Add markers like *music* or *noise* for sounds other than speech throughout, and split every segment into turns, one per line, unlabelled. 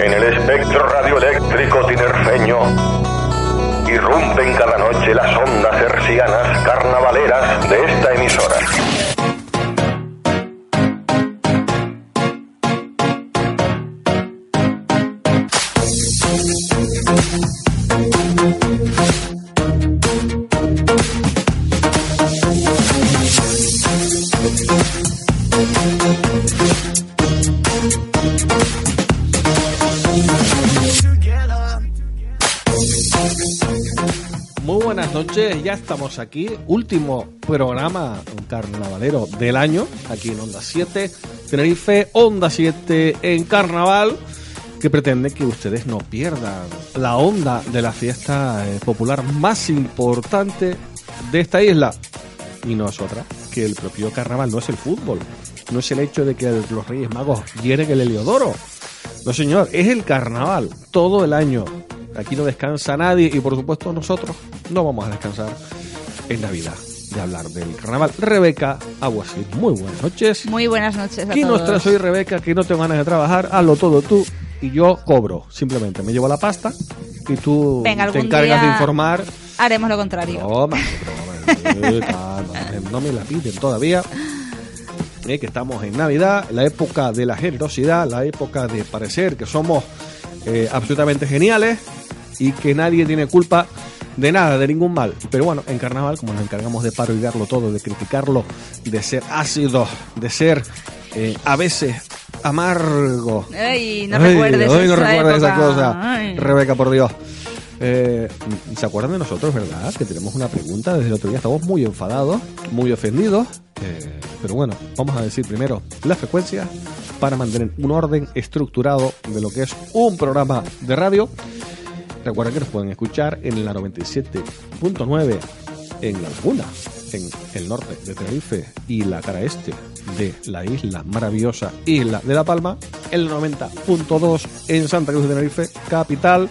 En el espectro radioeléctrico tinerfeño irrumpen cada noche las ondas hercianas carnavaleras de esta emisora.
Ya estamos aquí. Último programa carnavalero del año, aquí en Onda 7, Tenerife, Onda 7 en carnaval, que pretende que ustedes no pierdan la onda de la fiesta eh, popular más importante de esta isla. Y no es otra que el propio carnaval, no es el fútbol, no es el hecho de que los Reyes Magos hieren el Heliodoro. No, señor, es el carnaval todo el año. Aquí no descansa nadie y por supuesto nosotros no vamos a descansar en Navidad de hablar del carnaval. Rebeca Aguasí, muy buenas noches.
Muy buenas noches a
Aquí nos
todos.
traes hoy Rebeca que no tengo ganas de trabajar, hazlo todo tú y yo cobro. Simplemente me llevo la pasta y tú
Venga,
te encargas de informar.
Haremos lo contrario.
Broma, broma, eh, no, no me la piden todavía. Eh, que estamos en Navidad, la época de la generosidad, la época de parecer que somos eh, absolutamente geniales y que nadie tiene culpa de nada, de ningún mal. Pero bueno, en carnaval, como nos encargamos de parodiarlo todo, de criticarlo, de ser ácidos, de ser eh, a veces amargo.
Ay, no
Ay,
recuerdes
ay, no
esa
recuerdes esa cosa.
Ay.
Rebeca, por Dios. Eh, ¿Se acuerdan de nosotros, verdad? Que tenemos una pregunta desde el otro día. Estamos muy enfadados, muy ofendidos. eh, pero bueno, vamos a decir primero la frecuencia para mantener un orden estructurado de lo que es un programa de radio. Recuerden que nos pueden escuchar en la 97.9 en La Laguna, en el norte de Tenerife y la cara este de la isla maravillosa Isla de La Palma, el 90.2 en Santa Cruz de Tenerife, capital,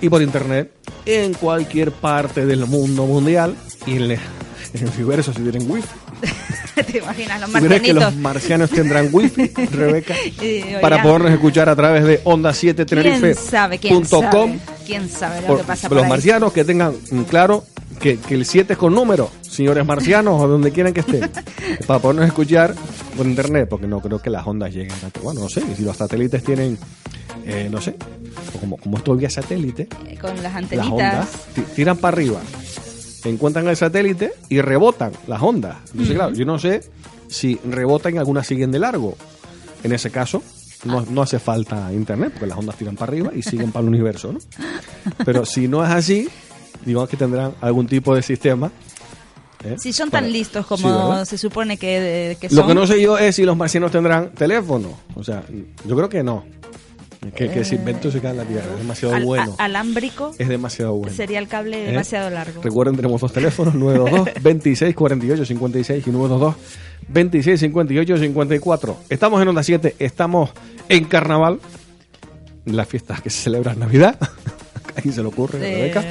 y por internet en cualquier parte del mundo mundial y en el universo si tienen wifi. *laughs* *laughs*
¿Te imaginas? Los
¿Tú crees que los marcianos tendrán wifi, *laughs* Rebeca? Para podernos escuchar a través de onda 7
¿Quién sabe? ¿Quién sabe? ¿Quién sabe lo
por,
que pasa
por los
ahí?
marcianos que tengan mm, claro que, que el 7 es con número, señores marcianos o donde quieran que estén, *laughs* para podernos escuchar por internet, porque no creo que las ondas lleguen a... Bueno, no sé, si los satélites tienen, eh, no sé, como, como esto vía satélite,
Eh, Con las
las
antenitas.
ondas ti- tiran para arriba, encuentran el satélite y rebotan las ondas. Entonces, claro, yo no sé si rebotan y algunas siguen de largo. En ese caso, no, no hace falta internet, porque las ondas tiran para arriba y siguen para el universo, ¿no? Pero si no es así, digamos que tendrán algún tipo de sistema. ¿eh?
Si son
para-
tan listos como se supone que, que
Lo
son.
que no sé yo es si los marcianos tendrán teléfono. O sea, yo creo que no. Que, que ese invento se cae en la tierra. Es demasiado
al-
bueno.
a- alámbrico
Es demasiado bueno.
sería el cable
¿Eh?
demasiado largo.
Recuerden, tenemos dos teléfonos, 922 26 48 56 y 922 26 58 54. Estamos en Onda 7, estamos en Carnaval, la fiesta que se celebra en Navidad. *laughs* ¿A quién se le ocurre,
Eh,
Rebeca?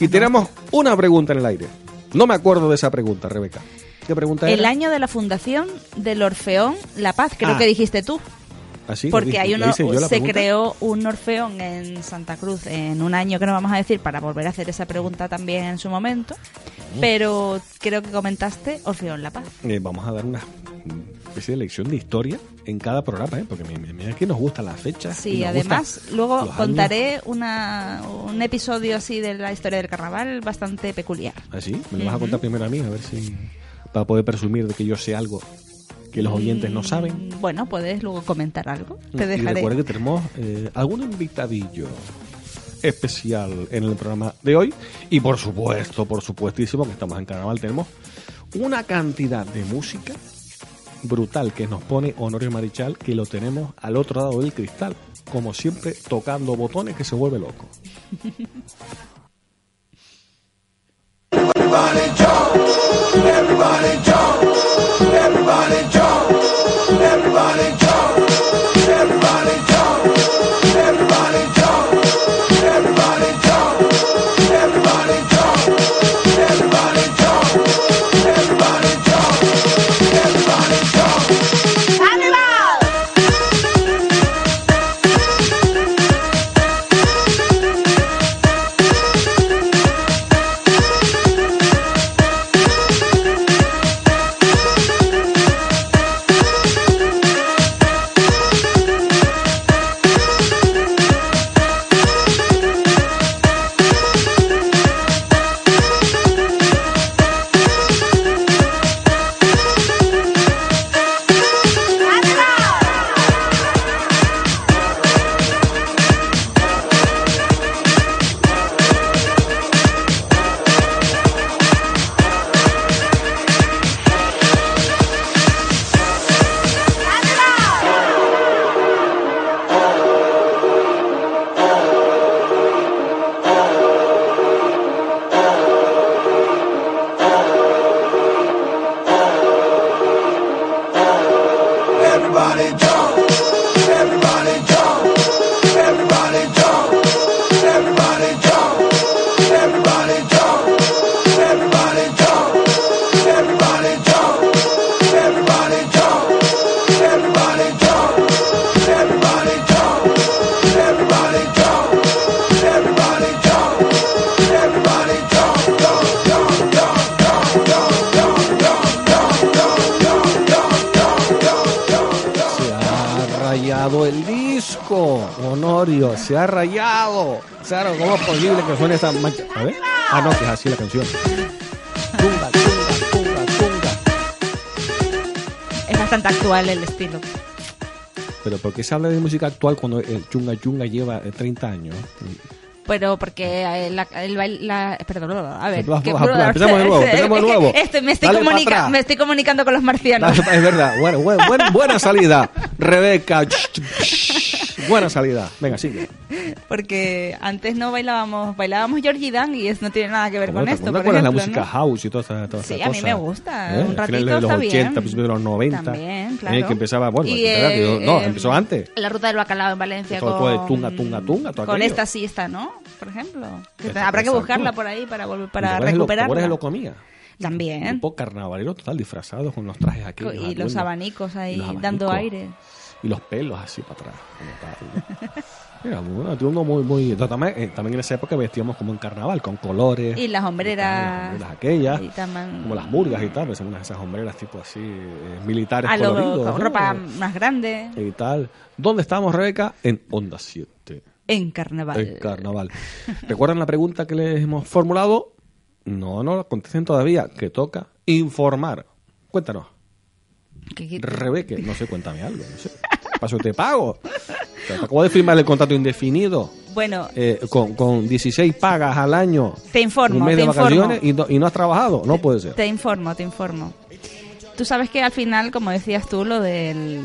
Y tenemos una pregunta en el aire. No me acuerdo de esa pregunta, Rebeca. ¿Qué pregunta
El
era?
año de la fundación del Orfeón La Paz, creo
Ah.
que dijiste tú.
¿Así?
Porque hay uno, se
pregunta?
creó un Orfeón en Santa Cruz en un año que no vamos a decir para volver a hacer esa pregunta también en su momento. Pero creo que comentaste Orfeón La Paz.
Eh, vamos a dar una especie de lección de historia en cada programa, ¿eh? porque mira, que nos gustan las fechas.
Sí, además, luego contaré una, un episodio así de la historia del carnaval bastante peculiar.
¿Así? ¿Ah, ¿Me lo vas a contar primero a mí? A ver si... Para poder presumir de que yo sé algo que los oyentes no saben.
Mm, Bueno, puedes luego comentar algo. Te
y
dejaré.
recuerden que tenemos eh, algún invitadillo especial en el programa de hoy. Y por supuesto, por supuestísimo, que estamos en carnaval, tenemos una cantidad de música brutal que nos pone Honorio Marichal, que lo tenemos al otro lado del cristal, como siempre, tocando botones que se vuelve loco. Honorio, se ha rayado. Claro, ¿cómo es posible que suene esa mancha? A ver. Ah, no, que es así la canción. Tunga, tunga, tunga, tunga.
Es bastante actual el estilo.
Pero ¿por qué se habla de música actual cuando el chunga chunga lleva eh, 30 años?
Pero porque eh, la, el baile, la, perdón, a ver, que-
de nuevo, empezamos de *laughs* nuevo.
Este, me, estoy comunica- me estoy comunicando con los marcianos.
Es verdad, bueno, bueno, buena salida. Rebeca, buena salida. Venga, sigue. *laughs*
Porque antes no bailábamos, bailábamos Georgie Dan y eso no tiene nada que ver con
¿Cómo te-
esto. por
acuerdas la
ejemplo,
música
¿no?
house y todas esas todas
Sí,
esas
a mí me gusta.
¿Eh?
Un ratito
de los
está
80,
bien.
principios de los 90.
También,
¿eh?
claro.
Que empezaba, bueno,
Y, eh,
no,
eh,
empezó antes.
La ruta del bacalao en Valencia
Todo
con...
fue de tunga, tunga, tunga, todo
Con
aquello.
esta sí está, ¿no? Por ejemplo. Que Habrá que buscarla por ahí para volver
¿Te
para
lo-
recuperarla.
de lo comía?
También.
Un poco carnavalero total, disfrazados con los trajes aquí.
Y los abanicos ahí
los
dando aire.
Y los pelos así para atrás. como tal. *laughs* Mira, bueno, uno muy, muy... También, eh, también en esa época vestíamos como en carnaval, con colores.
Y las hombreras.
Las aquellas.
y también-
Como las murgas y tal, pues unas esas hombreras tipo así, eh, militares
A lo-
coloridos.
con ropa más grande.
Y tal. ¿Dónde estamos, Rebeca? En Onda 7.
En carnaval.
En carnaval. ¿Recuerdan la pregunta que les hemos formulado? No, no la contesten todavía. Que toca informar. Cuéntanos.
Que- que-
Rebeca, no sé, cuéntame algo. No sé. Paso te pago. Te acabo de firmar el contrato indefinido.
Bueno,
eh, con, con 16 pagas al año.
te informo,
un mes
te
de
informo.
vacaciones y no, y no has trabajado. No puede ser.
Te informo, te informo. Tú sabes que al final, como decías tú, lo de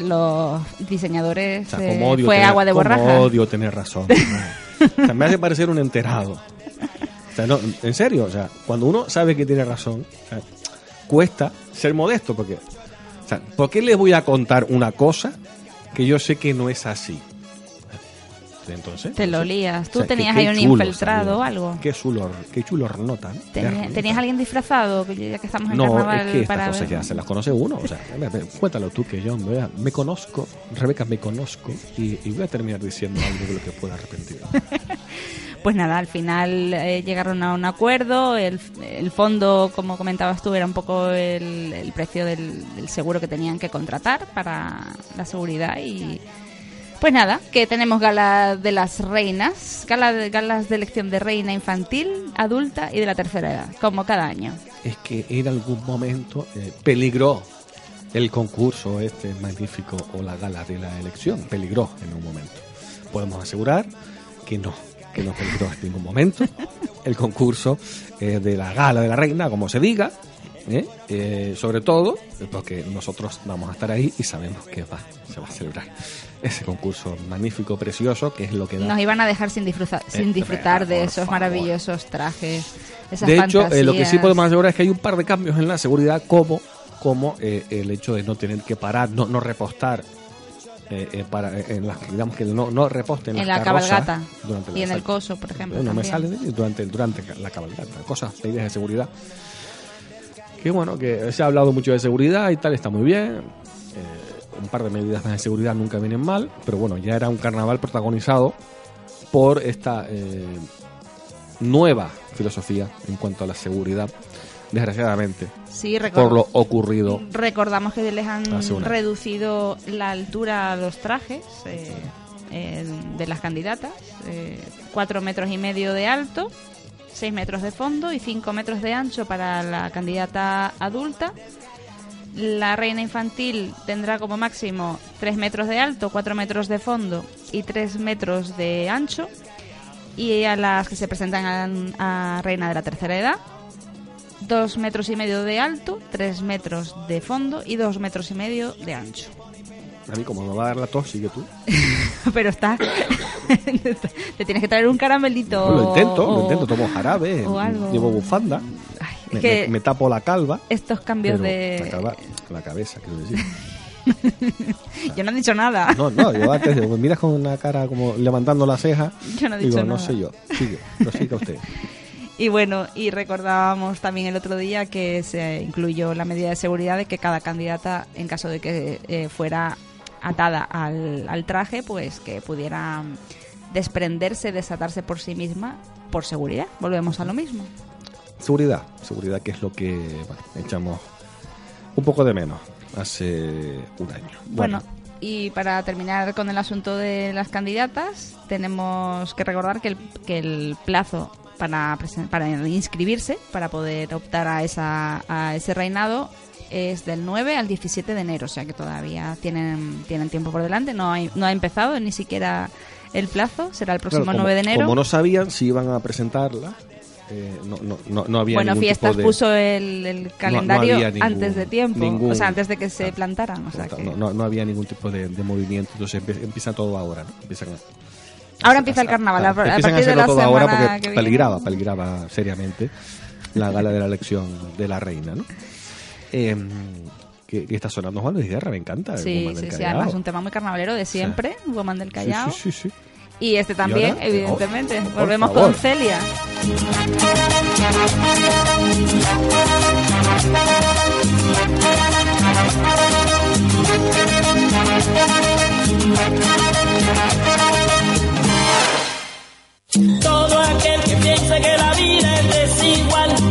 los diseñadores
O sea,
eh,
odio
fue
tener,
agua de
como
borraja.
odio tener razón. *laughs* o sea, me hace parecer un enterado. O sea, no, en serio, o sea, cuando uno sabe que tiene razón, cuesta ser modesto porque, o sea, ¿por qué les voy a contar una cosa que yo sé que no es así? Entonces,
Te lo lías.
o
Tú
sea, que
tenías
qué
ahí un infiltrado o algo.
Qué chulo, qué chulo nota. ¿no?
Tenías, tenías alguien disfrazado, que ya que estamos en
No,
carnaval
es que estas
para
cosas
ver.
ya se las conoce uno. O sea, cuéntalo tú que yo me, me conozco, Rebeca me conozco y, y voy a terminar diciendo algo de lo que pueda arrepentir. *laughs*
Pues nada, al final eh, llegaron a un acuerdo. El, fondo, como comentabas tú, era un poco el, precio del, del seguro que tenían que contratar para la seguridad. Y pues nada, que tenemos gala de las reinas, gala de, galas de elección de reina infantil, adulta y de la tercera edad, como cada año.
es que en algún momento eh, peligró el concurso este magnífico o la gala de la elección. Peligró en un momento. Podemos asegurar que no, que no peligró en ningún momento el concurso eh, de la gala de la reina, como se diga. ¿eh? Eh, sobre todo porque nosotros vamos a estar ahí y sabemos que va, se va a celebrar ese concurso magnífico, precioso, que es lo que da.
Nos iban a dejar sin disfrutar, sin
Eh,
disfrutar de esos
favor.
maravillosos trajes. Esas
de hecho, lo que sí podemos asegurar es que hay un par de cambios en la seguridad, como, como el hecho de no tener que parar, no, no repostar. Eh, eh, para, eh, en las, digamos que no, no reposten
en
las
la cabalgata
durante
y en el coso, por ejemplo.
no me
también.
sale de- durante, durante la cabalgata, cosas, medidas de seguridad. Que bueno, que se ha hablado mucho de seguridad y tal, está muy bien. Eh, un par de medidas más de seguridad nunca vienen mal, pero bueno, ya era un carnaval protagonizado por esta eh, nueva filosofía en cuanto a la seguridad, desgraciadamente,
Sí,
por lo ocurrido.
recordamos que les han reducido la altura a los trajes eh, eh, de las candidatas. eh, cuatro metros y medio de alto, seis metros de fondo y cinco metros de ancho para la candidata adulta. La reina infantil tendrá como máximo 3 metros de alto, 4 metros de fondo y 3 metros de ancho. Y a las que se presentan a, a reina de la tercera edad, 2 metros y medio de alto, 3 metros de fondo y 2 metros y medio de ancho.
A mí, como me va a dar la tos, sigue tú. *laughs*
Pero está. *laughs* Te tienes que traer un caramelito.
Lo intento, lo intento, tomo jarabe,
o algo.
llevo bufanda,
Ay,
me,
que
me- me tapo la calva.
estos cambios de.
La, calva- la cabeza, quiero decir. *laughs*
Yo no he dicho nada.
No, no, yo antes me miras con una cara como levantando la ceja.
Yo no he
digo,
dicho
no
nada.
sé yo. Sigue, prosiga usted.
Y bueno, y recordábamos también el otro día que se incluyó la medida de seguridad de que cada candidata, en caso de que eh, fuera atada al, al traje, pues que pudiera desprenderse, desatarse por sí misma por seguridad. Volvemos a lo mismo.
Seguridad, seguridad que es lo que bueno, echamos un poco de menos hace un año.
Bueno, y para terminar con el asunto de las candidatas, tenemos que recordar que el, que el plazo para, para inscribirse, para poder optar a, esa, a ese reinado, es del 9 al 17 de enero, o sea que todavía tienen, tienen tiempo por delante, no, hay, no ha empezado ni siquiera el plazo, será el próximo
Claro, como,
9 de enero.
Como no sabían si iban a presentarla, eh, no, no, no, no había
bueno, Fiestas
tipo de...
puso el, el calendario
ningún-
antes de tiempo,
ningún-
o sea, antes de que se plantaran. O sea que...
no, había ningún tipo de, de movimiento, entonces empie- empieza todo ahora. Empiezan a-
Ahora empieza el carnaval, a,
Empiezan a
partir de
hacerlo
la
todo
semana
ahora porque
que viene.
peligraba, peligraba seriamente la gala de la elección de la reina, ¿no? Eh, que, que está sonando Juan Luis Guerra, me encanta. el
Sí,
Woman del
sí, sí,
Callao.
además un tema muy carnavalero de siempre, Woman del Callao.
Sí, sí, sí, sí.
Y este también,
ahora?
evidentemente.
Por
Volvemos
favor.
con Celia.
Todo aquel que piense que la vida es desigual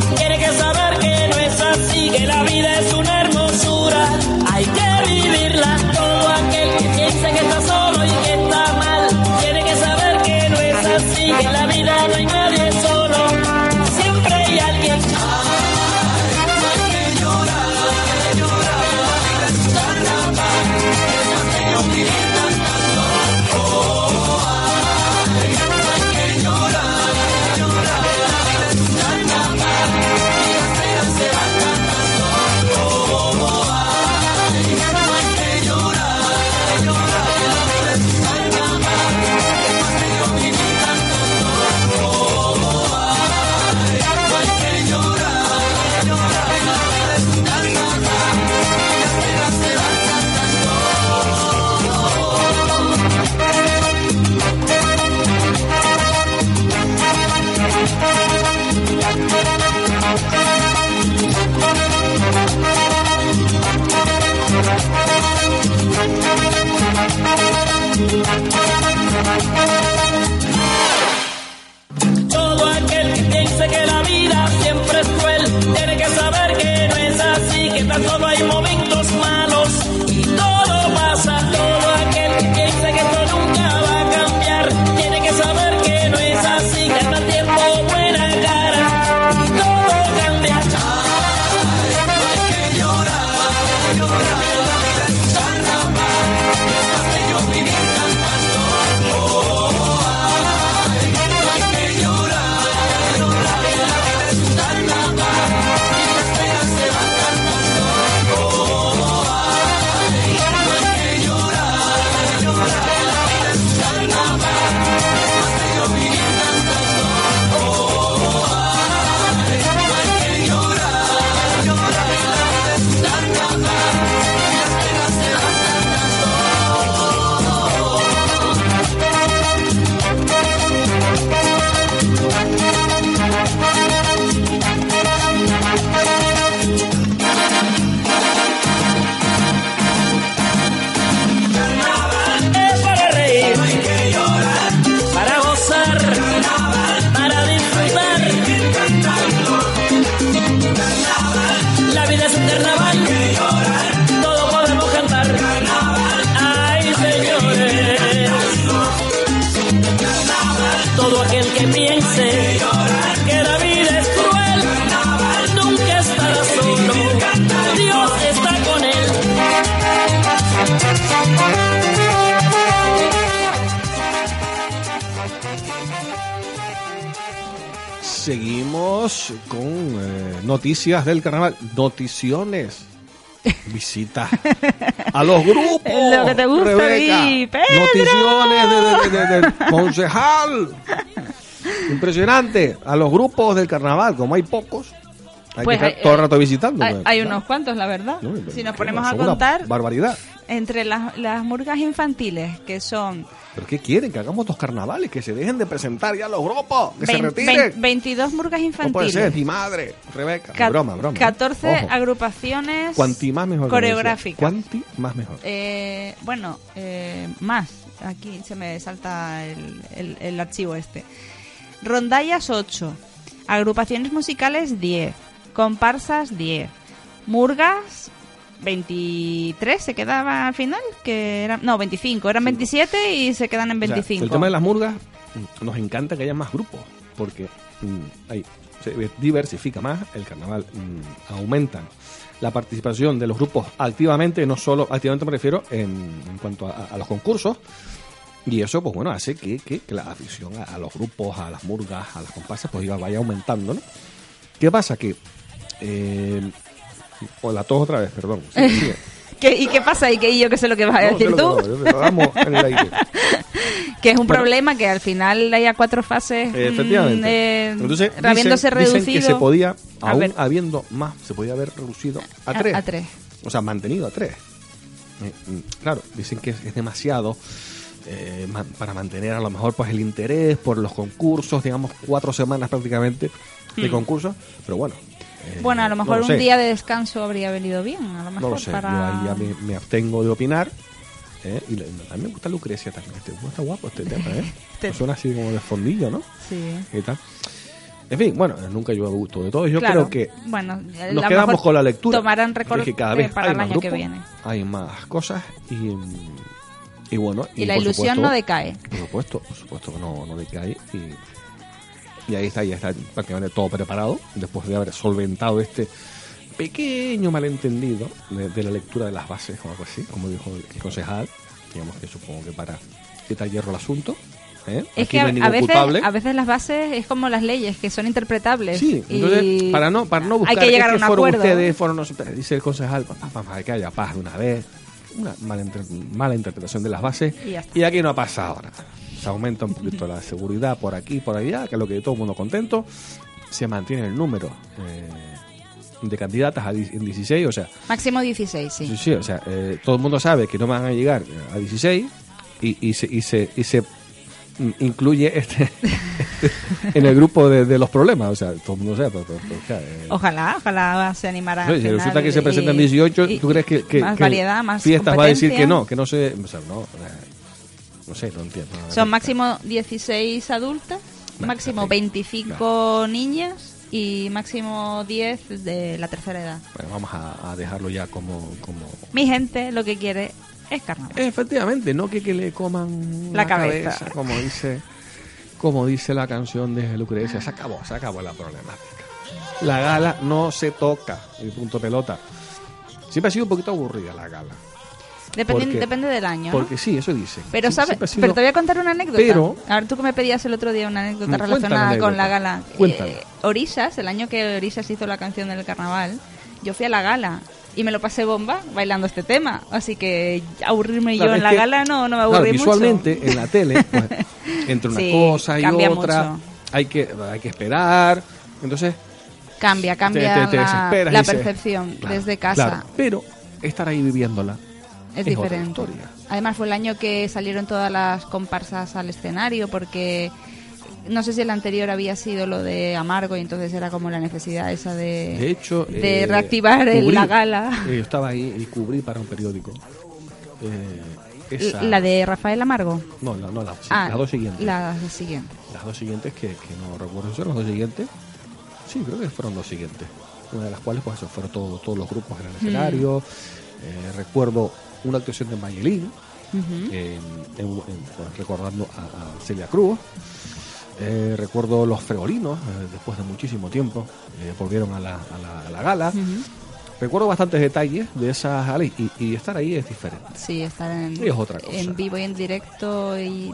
noticias del carnaval. Noticiones. *laughs* Visita a los grupos.
Es lo que te gusta a
Rebeca.
ti, Pedro.
Noticiones de- de- de- del concejal. *laughs* Impresionante. A los grupos del carnaval, como hay pocos, hay
Pues
que estar
hay-
todo el rato visitando.
Hay,
pues,
hay unos cuantos, la verdad.
No,
si nos ponemos a contar,
Barbaridad.
entre las, las murgas infantiles, que son
¿Pero qué quieren? Que hagamos dos carnavales, que se dejen de presentar ya los grupos, que se
vein-
retiren.
vein- 22 murgas
no puede ser,
infantiles,
mi madre, Rebeca.
ca-
broma, broma.
14
Ojo.
agrupaciones
Cuanti más mejor.
coreográficas.
Cuanti más mejor.
Eh, bueno, eh, más. Aquí se me salta el, el- el archivo este. Rondallas 8. Agrupaciones musicales 10. Comparsas 10. Murgas 23 se quedaba al final, que eran no, 25, eran 27 y se quedan en
O sea,
25.
el tema de las murgas, mm, nos encanta que haya más grupos, porque mm, ahí se diversifica más, el carnaval mm, aumentan la participación de los grupos activamente, no solo, activamente me refiero en, en cuanto a, a los concursos, y eso, pues bueno, hace que, que- que la afición a, a los grupos, a las murgas, a las comparsas, pues iba- vaya aumentando, ¿no? ¿Qué pasa? Que... Eh, hola, todos otra vez, perdón. Sí, *laughs* sigue.
¿Qué- ¿Y qué pasa? ¿Y qué y yo qué sé lo que vas a
No,
decir
que
tú?
no, yo- pero vamos en el aire. *laughs*
Que es un
Bueno.
problema que al final haya cuatro fases.
Eh, Efectivamente.
mm, eh,
Entonces,
habiéndose
dicen, dicen
reducido.
que se podía,
A
aún
ver.
habiendo más, se podía haber reducido a
A-
tres.
a tres.
O sea, mantenido a tres. Eh, mm, claro, dicen que es, es demasiado eh, para mantener a lo mejor pues el interés por los concursos, digamos cuatro semanas prácticamente de
Hmm.
concursos, pero bueno. Eh,
Bueno, a lo
no
mejor un día de descanso habría venido bien. A lo mejor
No lo sé,
para...
yo ahí ya me, me abstengo de opinar. ¿eh? Y le- a mí me gusta Lucrecia también. Este, está guapo este tema, ¿eh? *laughs*
Este-
Suena así como de fondillo, ¿no?
Sí.
y tal. En fin, bueno, nunca yo a gusto de todo. Yo
Claro.
creo que
bueno,
nos quedamos con la lectura.
Tomarán
de
récord
que cada
eh,
vez
para
hay
el año que viene.
hay más cosas y, y bueno.
Y, la ilusión
supuesto-
no decae.
Por supuesto, por supuesto que no, no decae y, y ahí está, ya está prácticamente todo preparado después de haber solventado este pequeño malentendido de, de la lectura de las bases o algo así, como dijo el, el concejal, digamos que supongo que para quitar hierro al asunto. ¿eh?
Es
Aquí
que a, a veces, a veces las bases es como las leyes, que son interpretables.
Sí,
y
entonces, para no, para no buscar
hay que llegar a
es
un
que fueron
acuerdo.
ustedes, fueron no sé, dice el concejal, pa, pa, pa, que haya paz de una vez, una mala, mala interpretación de las bases,
Y
y aquí no ha pasado nada. Se aumenta un poquito la seguridad por aquí, por allá, que es lo que todo el mundo contento, se mantiene el número eh, de candidatas a en 16, o sea,
Máximo 16, sí.
sí, sí, o sea, eh, todo el mundo sabe que no van a llegar a 16 y, y se, y se, y se incluye este, *laughs* en el grupo de, de los problemas, o sea, todo el mundo sabe, pero, eh,
Ojalá, ojalá se animara.
no, si resulta que se presentan
y-
18,
y-
¿tú crees que, que-
más
que
variedad, más
Fiestas va a decir que no, que no se... O sea, no, no sé, no entiendo.
Son máximo 16 adultas,
Vale,
máximo
perfecto.
25 niñas y máximo 10 de la tercera edad.
Bueno, vamos a, a dejarlo ya como... como...
Mi gente lo que quiere es carnaval.
Efectivamente, no que, que le coman
La cabeza.
como dice como dice la canción de Lucrecia. Se acabó, se acabó la problemática. La gala no se toca, y punto pelota. Siempre ha sido un poquito aburrida la gala.
Depende, depende del año. ¿no?
Porque sí, eso dicen.
Pero,
Sí,
¿sabes?
sido-
Pero te voy a contar una anécota.
Pero-
a ver, tú que me pedías el otro día una anécdota
Mm,
relacionada
la
con la
anécdota.
gala. Eh, Orisas, el año que Orisas hizo la canción del carnaval, yo fui a la gala y me lo pasé bomba bailando este tema. Así que aburrirme
Claro,
yo en la
que,
gala no, no me
claro,
aburrí mucho.
visualmente en la tele, *laughs* pues, entre una
Sí,
cosa y otra,
mucho.
hay que, hay que esperar. Entonces,
Cambia, cambia
te, te- te
la, percepción
claro,
desde casa.
claro, pero estar ahí viviéndola
es diferente. Además fue el año que salieron todas las comparsas al escenario porque no sé si el anterior había sido lo de Amargo y entonces era como la necesidad esa de,
De hecho,
de
eh,
reactivar
cubrí,
la gala.
eh, yo estaba ahí y cubrí para un periódico. eh, esa-
La de Rafael Amargo.
No, la- no, la-
Ah,
las dos siguientes.
La siguiente.
Las dos siguientes que, que no recuerdo si las dos siguientes. Sí, creo que fueron dos siguientes. Una de las cuales pues eso, fueron todos todos los grupos en el escenario. Eh, recuerdo una actuación de Mayelín, en- en- pues, recordando a, a Celia Cruz. Eh, recuerdo los fregolinos, eh, después de muchísimo tiempo, eh, volvieron a la, a la- a la gala. Recuerdo bastantes detalles de esas y, y estar ahí es diferente.
Sí, estar en,
Y es otra cosa.
en vivo y en directo y eh,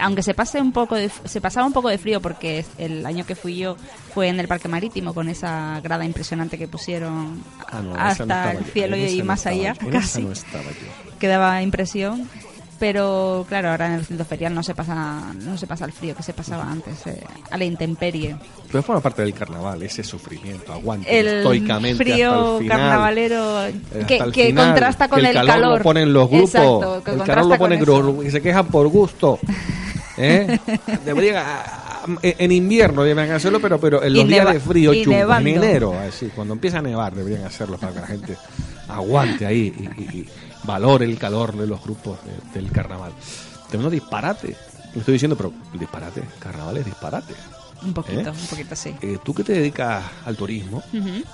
aunque se pase un poco de, se pasaba un poco de frío porque el año que fui yo fue en el parque marítimo con esa grada impresionante que pusieron
Ah, no, esa no
hasta el cielo y
no
más allá
yo.
Casi
no estaba yo.
que daba impresión pero claro ahora en el centro ferial no se pasa no se pasa el frío que se pasaba antes eh, a la intemperie
Pero forma parte del carnaval, ese sufrimiento, aguante
el
estoicamente
frío
hasta el final.
carnavalero
Eh,
que,
hasta el
que
final,
contrasta con
que
el,
el calor. lo ponen los grupos.
Exacto, que
el calor lo ponen grupos y se quejan por gusto. *laughs* ¿Eh? Deberían, a- en invierno deberían hacerlo, pero, pero en
Y
los días de frío,
y
chungos, en
nevando.
enero, así, cuando empieza a nevar, deberían hacerlo para que la gente aguante ahí y, y- y valore el calor de los grupos de- del carnaval. Tremendo disparate. Lo estoy diciendo, pero disparate, carnaval es disparate.
un poquito
¿Eh?
un poquito sí
Eh, tú que te dedicas al turismo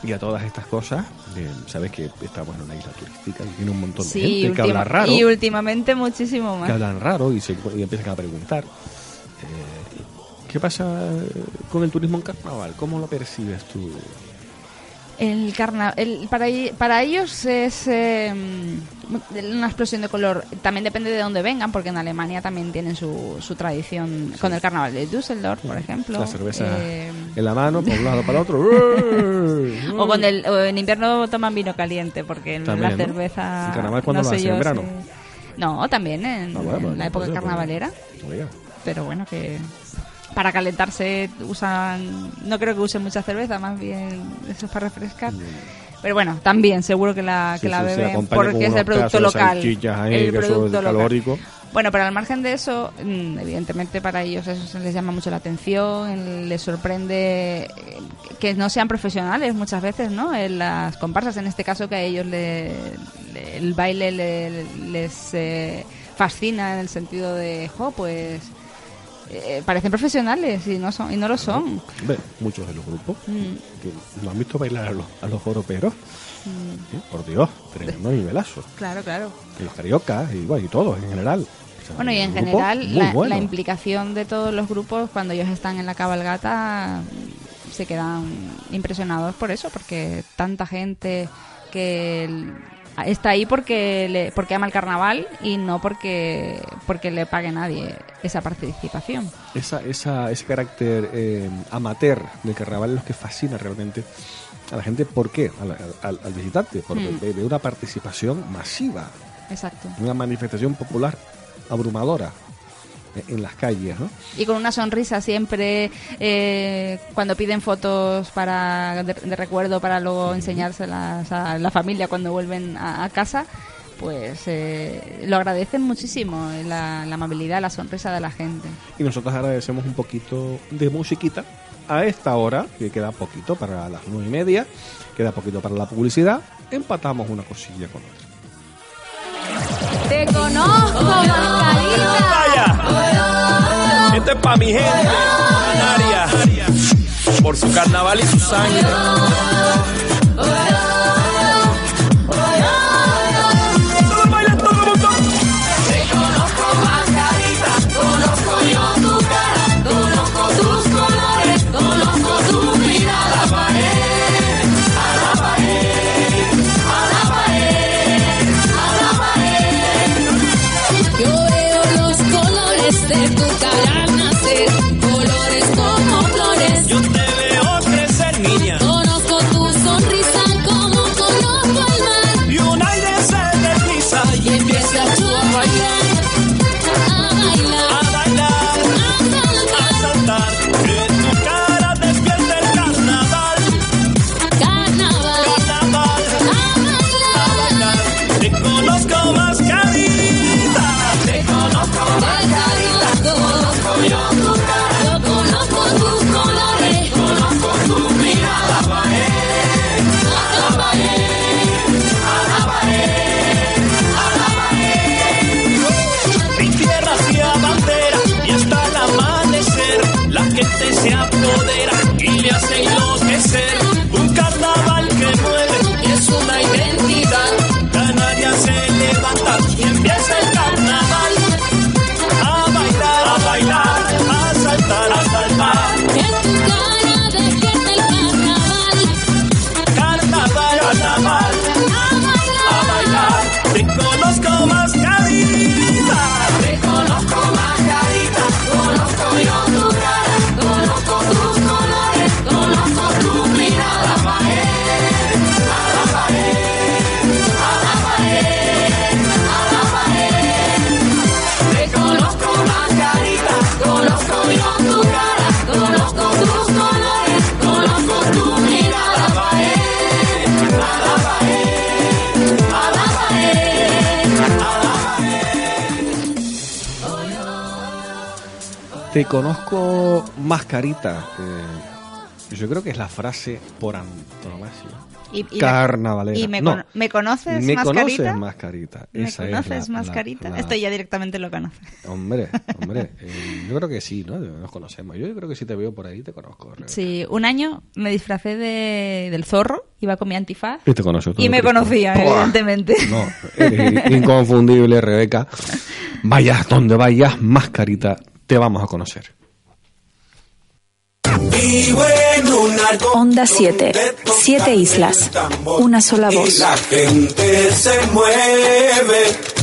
y a todas estas cosas, eh, sabes que estamos en una isla turística y tiene un montón de
Sí,
gente que habla raro,
y últimamente muchísimo
que
más.
hablan raro y, se, y empiezan a preguntar. ¿Qué pasa con el turismo en carnaval? ¿Cómo lo percibes tú?
El carna el, para, ellos es eh, una explosión de color. También depende de dónde vengan, porque en Alemania también tienen su, su tradición con el carnaval de Düsseldorf, por ejemplo.
La cerveza
Eh,
en la mano, por un lado para otro. *laughs*
o, con el, o en invierno toman vino caliente, porque en
También,
la
¿no?
cerveza.
¿En carnaval cuándo
no
lo
yo
¿En verano?
No, también en,
Ah, bueno,
en la época
pues,
carnavalera. Pero bueno que para calentarse usan no creo que usen mucha cerveza más bien eso es para refrescar pero bueno también seguro que la.
Sí,
que la
sí,
beben porque es el producto local
ahí,
el producto local.
calórico.
bueno pero al margen de eso mm, evidentemente para ellos eso les llama mucho la atención les sorprende eh, que no sean profesionales muchas veces no en las comparsas en este caso que a ellos le- le- el baile le- les eh, fascina en el sentido de jo pues eh, parecen profesionales y no son y no lo son
Hombre, muchos de los grupos
Mm.
que no han visto bailar a los, a los joroperos. ¿eh? Por Dios, tremendo nivelazo.
claro claro
Y los cariocas y, bueno, y todos en general. O sea,
bueno y en general la,
bueno.
la implicación de todos los grupos cuando ellos están en la cabalgata mm, se quedan impresionados por eso porque tanta gente que está ahí porque le, porque ama el carnaval y no porque porque le pague nadie esa participación
esa, esa, ese carácter eh, amateur del carnaval es lo que fascina realmente a la gente. ¿Por qué? Al, al- al visitante. Porque
Mm.
ve, ve una participación masiva,
exacto
una manifestación popular abrumadora en las calles, ¿no?
y con una sonrisa siempre eh, cuando piden fotos para de, de recuerdo para luego enseñárselas a la familia cuando vuelven a, a casa pues eh, lo agradecen muchísimo eh, la, la amabilidad la sonrisa de la gente
Y nosotros agradecemos un poquito de musiquita a esta hora, que queda poquito para las nueve y media, queda poquito para la publicidad. Empatamos una cosilla con otra.
Te conozco mascarita
Vaya. Es pa' mi gente, canaria. Por su carnaval y su sangre.
Te conozco mascarita. Eh, yo creo que es la frase por antonomasia.
Y, y
Carnavalera.
y me,
No.
¿me conoces,
Me
mascarita?
conoces mascarita.
¿Me
Esa
conoces,
es la-
mascarita?
la- la-
Esto ya directamente lo conoces. *laughs*
Hombre, hombre. eh, yo creo que sí, ¿no? Nos conocemos. Yo creo que si te veo por ahí te conozco. Rebeca.
Sí, un año me disfracé de, del zorro, iba con mi antifaz.
Y te conozco.
Y me conocía, evidentemente.
No, eres inconfundible, Rebeca. *laughs* Vayas donde vayas, mascarita, te vamos a conocer.
Onda 7. Siete islas. Una sola voz.
la gente se mueve.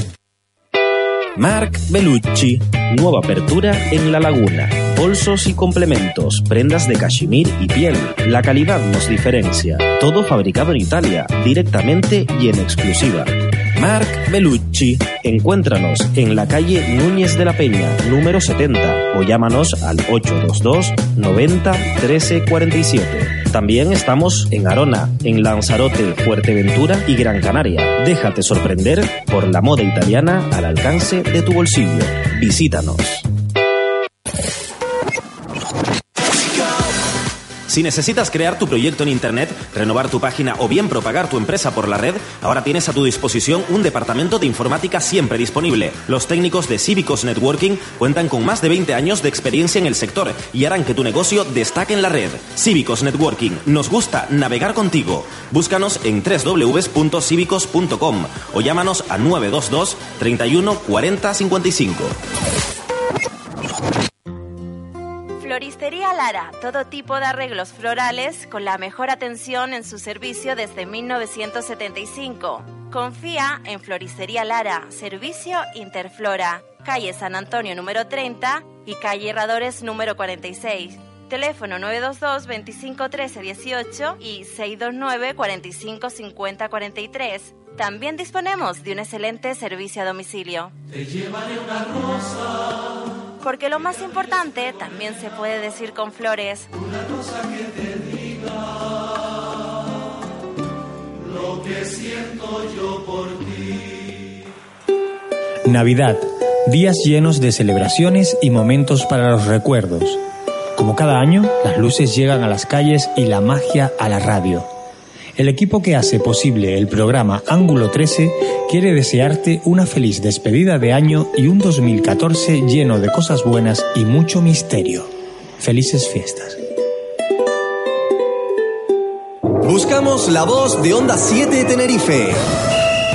Marc Bellucci, nueva apertura en La Laguna. Bolsos y complementos, prendas de cachemir y piel. La calidad nos diferencia. Todo fabricado en Italia, directamente y en exclusiva. Marc Bellucci. Encuéntranos en la calle Núñez de la Peña, número 70, o llámanos al 822 90 13 47. También estamos en Arona, en Lanzarote, Fuerteventura y Gran Canaria. Déjate sorprender por la moda italiana al alcance de tu bolsillo. Visítanos. Si necesitas crear tu proyecto en Internet, renovar tu página o bien propagar tu empresa por la red, ahora tienes a tu disposición un departamento de informática siempre disponible. Los técnicos de Cívicos Networking cuentan con más de 20 años de experiencia en el sector y harán que tu negocio destaque en la red. Cívicos Networking, nos gusta navegar contigo. Búscanos en www.cívicos.com o llámanos a 922 31 40 55.
Lara, todo tipo de arreglos florales con la mejor atención en su servicio desde 1975. Confía en Floristería Lara, servicio Interflora, calle San Antonio número 30 y calle Herradores número 46. Teléfono 922 25 13 18 y 629 45 50 43. También disponemos de un excelente servicio a domicilio. Porque lo más importante también se puede decir con flores.
Navidad, días llenos de celebraciones y momentos para los recuerdos. Como cada año, las luces llegan a las calles y la magia a la radio. El equipo que hace posible el programa Ángulo 13 quiere desearte una feliz despedida de año y un 2014 lleno de cosas buenas y mucho misterio. Felices fiestas.
Buscamos la voz de Onda 7 Tenerife.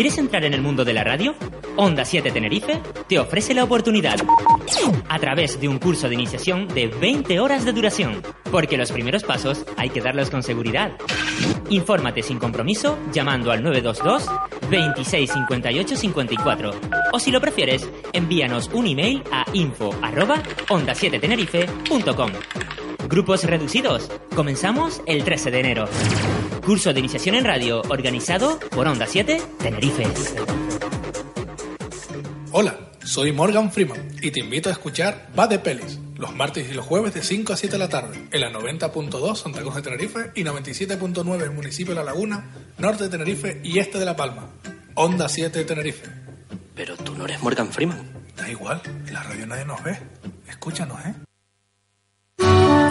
¿Quieres entrar en el mundo de la radio? Onda 7 Tenerife te ofrece la oportunidad a través de un curso de iniciación de 20 horas de duración, porque los primeros pasos hay que darlos con seguridad. Infórmate sin compromiso llamando al 922 26 58 54 o si lo prefieres, envíanos un email a info arroba onda 7 tenerife.com. Grupos reducidos. Comenzamos el 13 de enero. Curso de iniciación en radio organizado por Onda 7 Tenerife.
Hola, soy Morgan Freeman y te invito a escuchar Va de Pelis los martes y los jueves de 5 a 7 de la tarde en la 90.2 Santa Cruz de Tenerife y 97.9 el municipio de La Laguna, norte de Tenerife y este de La Palma. Onda 7 de Tenerife.
Pero tú no eres Morgan Freeman.
Da igual, en la radio nadie nos ve. Escúchanos, ¿eh?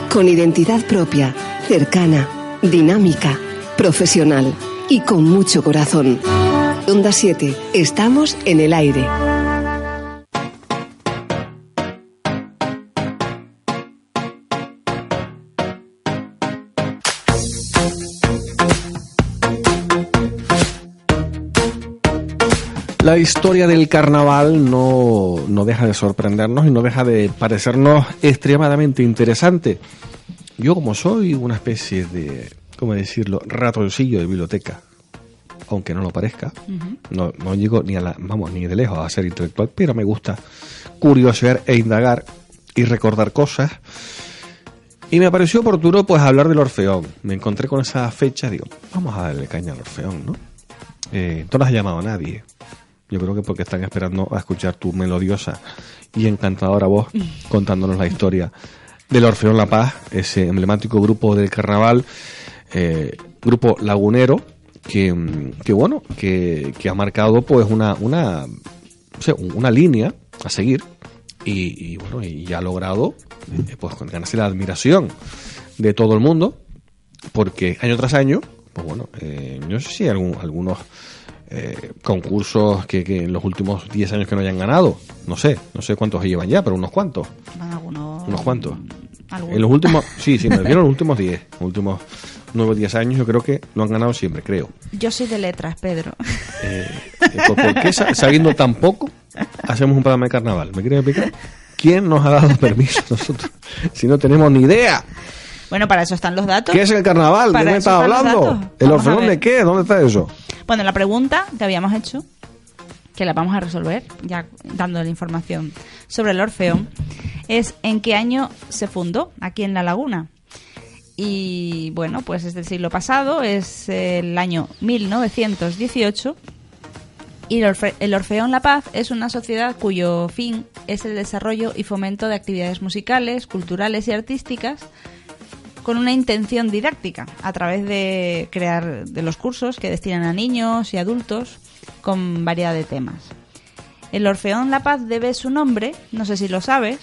Con identidad propia, cercana, dinámica, profesional y con mucho corazón. Onda 7, estamos en el aire.
La historia del carnaval no, no deja de sorprendernos y no deja de parecernos extremadamente interesante. Yo como soy una especie de, ¿cómo decirlo?, ratoncillo de biblioteca, aunque no lo parezca, no, no llego ni a la, vamos, ni de lejos a ser intelectual, pero me gusta curiosear e indagar y recordar cosas. Y me pareció oportuno pues hablar del Orfeón. Me encontré con esa fecha, digo, vamos a darle caña al Orfeón, ¿no? Eh, no has llamado a nadie. Yo creo que porque están esperando a escuchar tu melodiosa y encantadora voz contándonos la historia del Orfeón La Paz, ese emblemático grupo del carnaval, eh, grupo lagunero, que, mm, que bueno, que, que ha marcado pues una, una, o sea, una línea a seguir y, bueno, y ha logrado eh, pues ganarse la admiración de todo el mundo, porque año tras año, pues bueno, eh, no sé si hay algún, algunos eh, concursos que, que en los últimos 10 años que no hayan ganado, no sé, no sé cuántos llevan ya, pero unos cuantos.
Van algunos.
Unos cuantos. En los últimos, sí, sí, me refiero a los últimos 10, los últimos 9 o 10 años yo creo que lo han ganado siempre, creo.
Yo soy de letras, Pedro.
Eh, ¿por, por qué sa- sabiendo tan poco hacemos un programa de carnaval? ¿Me quieres explicar? ¿Quién nos ha dado *laughs* permiso nosotros? Si no tenemos ni idea.
Bueno, para eso están los datos.
¿Qué es el carnaval? ¿De qué me estás hablando? ¿El orfeón de qué? ¿Dónde está eso?
Bueno, la pregunta que habíamos hecho, que la vamos a resolver, ya dando la información sobre el Orfeón, es en qué año se fundó aquí en La Laguna. Y bueno, pues es del siglo pasado, es el año 1918. Y el, Orfe- el Orfeón La Paz es una sociedad cuyo fin es el desarrollo y fomento de actividades musicales, culturales y artísticas con una intención didáctica a través de crear de los cursos que destinan a niños y adultos con variedad de temas. El Orfeón La Paz debe su nombre, no sé si lo sabes,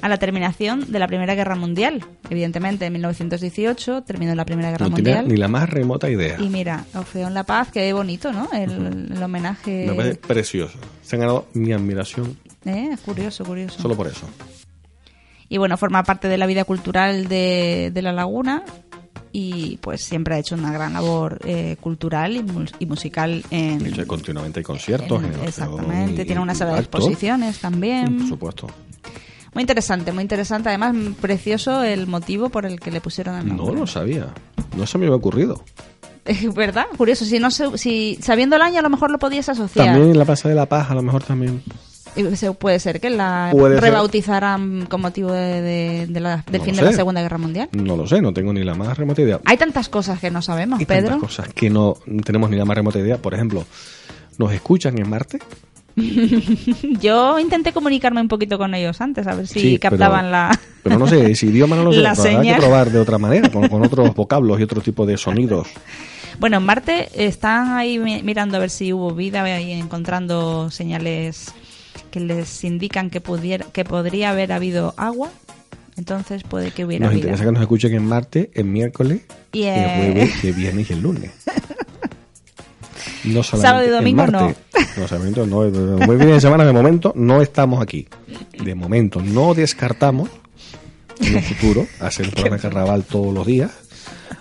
a la terminación de la Primera Guerra Mundial. Evidentemente, en 1918 terminó la Primera Guerra
No tenía
Mundial.
ni la más remota idea.
Y mira, Orfeón La Paz, qué bonito, ¿no? El, el homenaje.
Me parece precioso. Se han ganado mi admiración
Eh, curioso, curioso.
solo por eso.
Y bueno, forma parte de la vida cultural de, de La Laguna y pues siempre ha hecho una gran labor eh, cultural y, mus- y musical en...
Hecho, continuamente hay conciertos.
en-
en
exactamente,
Orfeón
tiene una
y
sala de exposiciones también.
Por supuesto.
Muy interesante, muy interesante. Además, precioso el motivo por el que le pusieron el
No
nombre.
lo sabía. No se me había ocurrido. *laughs*
¿Verdad? Curioso. Si no se- si sabiendo el año a lo mejor lo podías asociar.
También la Plaza de la Paz, a lo mejor también.
Se- Puede ser que la
Puede ser.
rebautizaran con motivo de, de- de la- del
No
fin de la. Segunda Guerra Mundial.
No lo sé, no tengo ni la más remota idea.
Hay tantas cosas que no sabemos,
Hay
Pedro.
tantas cosas que no tenemos ni la más remota idea. Por ejemplo, ¿nos escuchan en Marte? *laughs*
Yo intenté comunicarme un poquito con ellos antes, a ver si
Sí, pero-
captaban la...
Pero no sé, *laughs* ese idioma no lo sé.
La
pero
señal.
que probar de otra manera, con, con otros vocablos y otro tipo de sonidos. *laughs*
Bueno, en Marte están ahí mi- mirando a ver si hubo vida y encontrando señales que les indican que pudiera que podría haber habido agua. Entonces puede que hubiera
Nos
vida.
interesa que nos escuchen en Marte, el miércoles,
Y,
el jueves, el viernes y el lunes. No solamente *laughs*
Sábado y
en
domingo
no. solamente no. Muy bien de semana, de momento, no estamos aquí. De momento, no descartamos en un futuro hacer un *laughs* programa de carnaval todos los días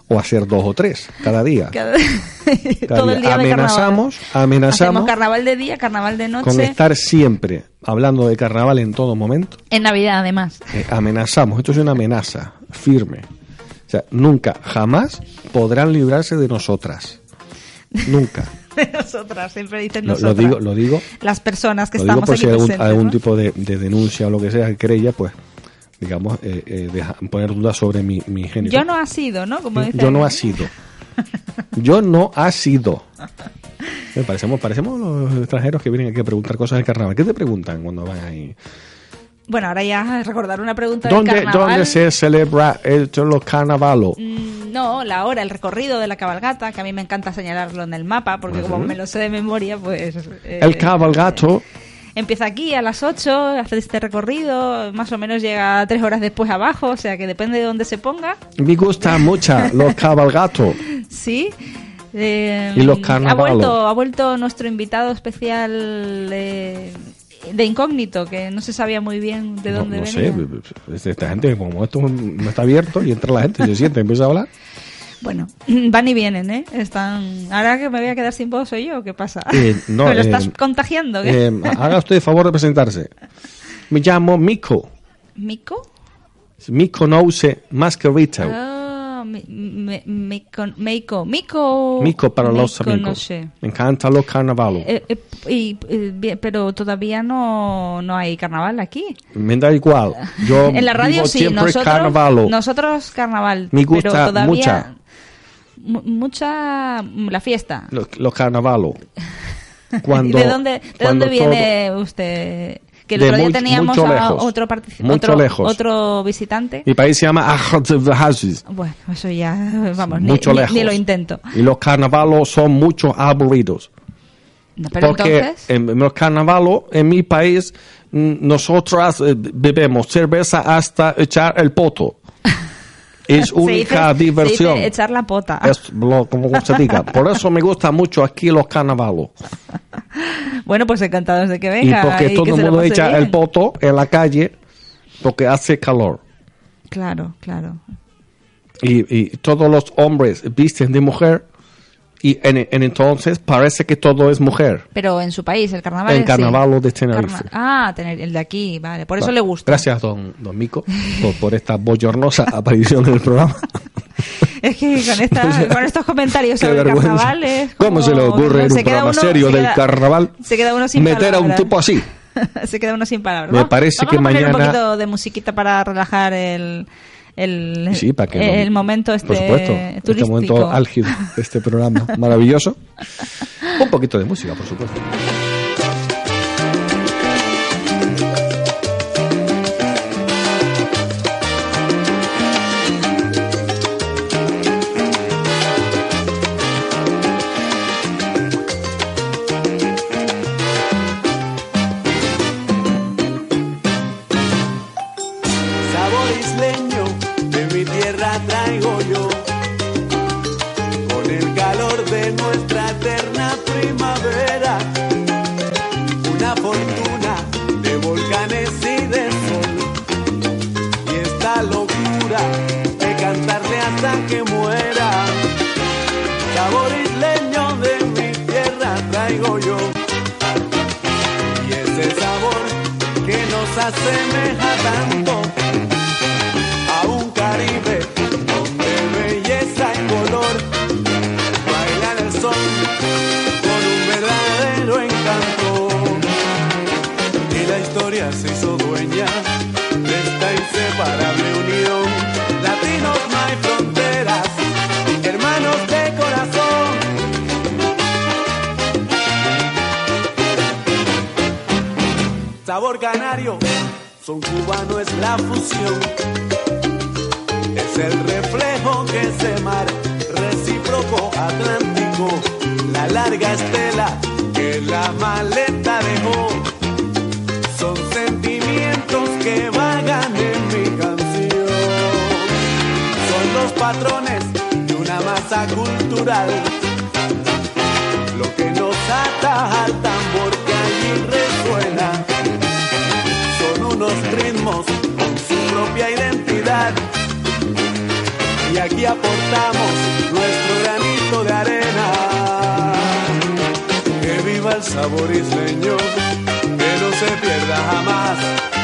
o hacer dos o tres cada día.
Cada-
Cada
todo el día de
amenazamos,
Hacemos
amenazamos
carnaval de día, carnaval de
con
noche.
estar siempre hablando de carnaval en todo momento.
En Navidad, además.
Eh, amenazamos, esto es una amenaza firme. O sea, nunca, jamás podrán librarse de nosotras. Nunca. *laughs*
nosotras, siempre dicen
Lo,
nosotras.
lo digo, lo digo,
Las personas que
lo digo
estamos
por
aquí
si hay algún,
presentes,
algún
¿no?
tipo de, de denuncia o lo que sea, querella, pues, digamos, eh, eh, poner dudas sobre mi, mi género.
Yo no ha sido, ¿no? Como.
Yo no ha sido. *laughs* Yo no ha sido. Eh, parecemos, parecemos los extranjeros que vienen aquí a preguntar cosas de carnaval. ¿Qué te preguntan cuando van ahí?
Bueno, ahora ya recordar una pregunta del
¿Dónde,
carnaval.
¿Dónde se celebra el, los carnavalos?
Mm, No, la hora, el recorrido de la cabalgata, que a mí me encanta señalarlo en el mapa, porque como me lo sé de memoria, pues... eh,
El cabalgato.
Empieza aquí a las 8, hace este recorrido, más o menos llega tres horas después abajo, o sea que depende de dónde se ponga.
Me gusta mucho los *laughs* cabalgatos.
Sí. Eh,
Y los
ha
carnavalos.
vuelto, ha vuelto nuestro invitado especial eh, de incógnito, que no se sabía muy bien de
No,
dónde
no
venía.
sé, esta gente, como esto no está abierto y entra la gente y se siente, empieza a hablar. *laughs*
Bueno, *laughs* van y vienen, ¿eh? Están... Ahora que me voy a quedar sin voz soy yo, ¿qué pasa?
Eh, no, *laughs*
¿Me lo
eh,
estás contagiando? ¿qué?
Eh, haga usted el favor de presentarse. Me llamo Miko.
¿Mico?
Miko Nouse Masquerito.
Ah, mi- Mico, Mico, Mico
para los amigos.
no sé.
Me encantan los.
Eh, eh, y, eh, bien, pero todavía no, no hay carnaval aquí.
Me da igual. Yo *laughs*
en la radio sí, nosotros,
carnavalo.
nosotros carnaval.
Me gusta
pero todavía
mucha.
Mu- mucha la fiesta.
Los, los carnavalos. *laughs* Cuando,
¿De dónde, de
cuando
dónde viene usted? Que el
De
otro día
muy-
teníamos
mucho
a otro, otro,
lejos.
otro visitante.
Mi país se llama.
Bueno, eso ya, *laughs* vamos, ni,
Mucho
ni-
lejos.
ni lo intento.
Y los carnavalos son mucho aburridos.
No, pero
porque
entonces,
en los carnavalos, en mi país, mm, nosotras eh, bebemos cerveza hasta echar el poto. Es *laughs* única
dice-
diversión.
dice echar la pota.
Es lo- como se diga. *laughs* Por eso me gusta mucho aquí los carnavalos.
Bueno, pues encantados de que venga.
y porque
y
todo el mundo echa
bien.
el poto en la calle porque hace calor.
Claro, claro.
Y, y todos los hombres visten de mujer y en, en entonces parece que todo es mujer.
Pero en su país, el carnaval.
El
sí.
carnaval de Tenerife.
Carna- Ah, tener el de aquí, vale. Por eso
Vale.
le gusta.
Gracias, don, don Mico, por, por esta bochornosa *laughs* aparición en el programa.
Es que con, esta- *laughs* con estos comentarios sobre
vergüenza.
carnavales.
¿Cómo se le ocurre en un
queda
programa
uno-
serio
se
del
queda-
carnaval
Se queda uno sin
meter a un
palabras.
tipo así? *laughs*
se queda uno sin palabras.
Me parece
vamos
que
a poner
mañana-
un poquito de musiquita para relajar el. El,
Sí, para que
el
no-
momento este
Por supuesto, este
turístico.
momento álgido de este programa maravilloso. *laughs* Un poquito de música, por supuesto.
Nos asemeja tanto a un Caribe donde belleza y color bailan el sol con un verdadero encanto. Y la historia se hizo dueña canario. Son cubano es la fusión. Es el reflejo que ese mar recíproco atlántico, la larga estela que la maleta dejó, son sentimientos que vagan en mi canción, son los patrones de una masa cultural, lo que nos ata al identidad y aquí aportamos nuestro granito de arena. Que viva el sabor isleño, que no se pierda jamás.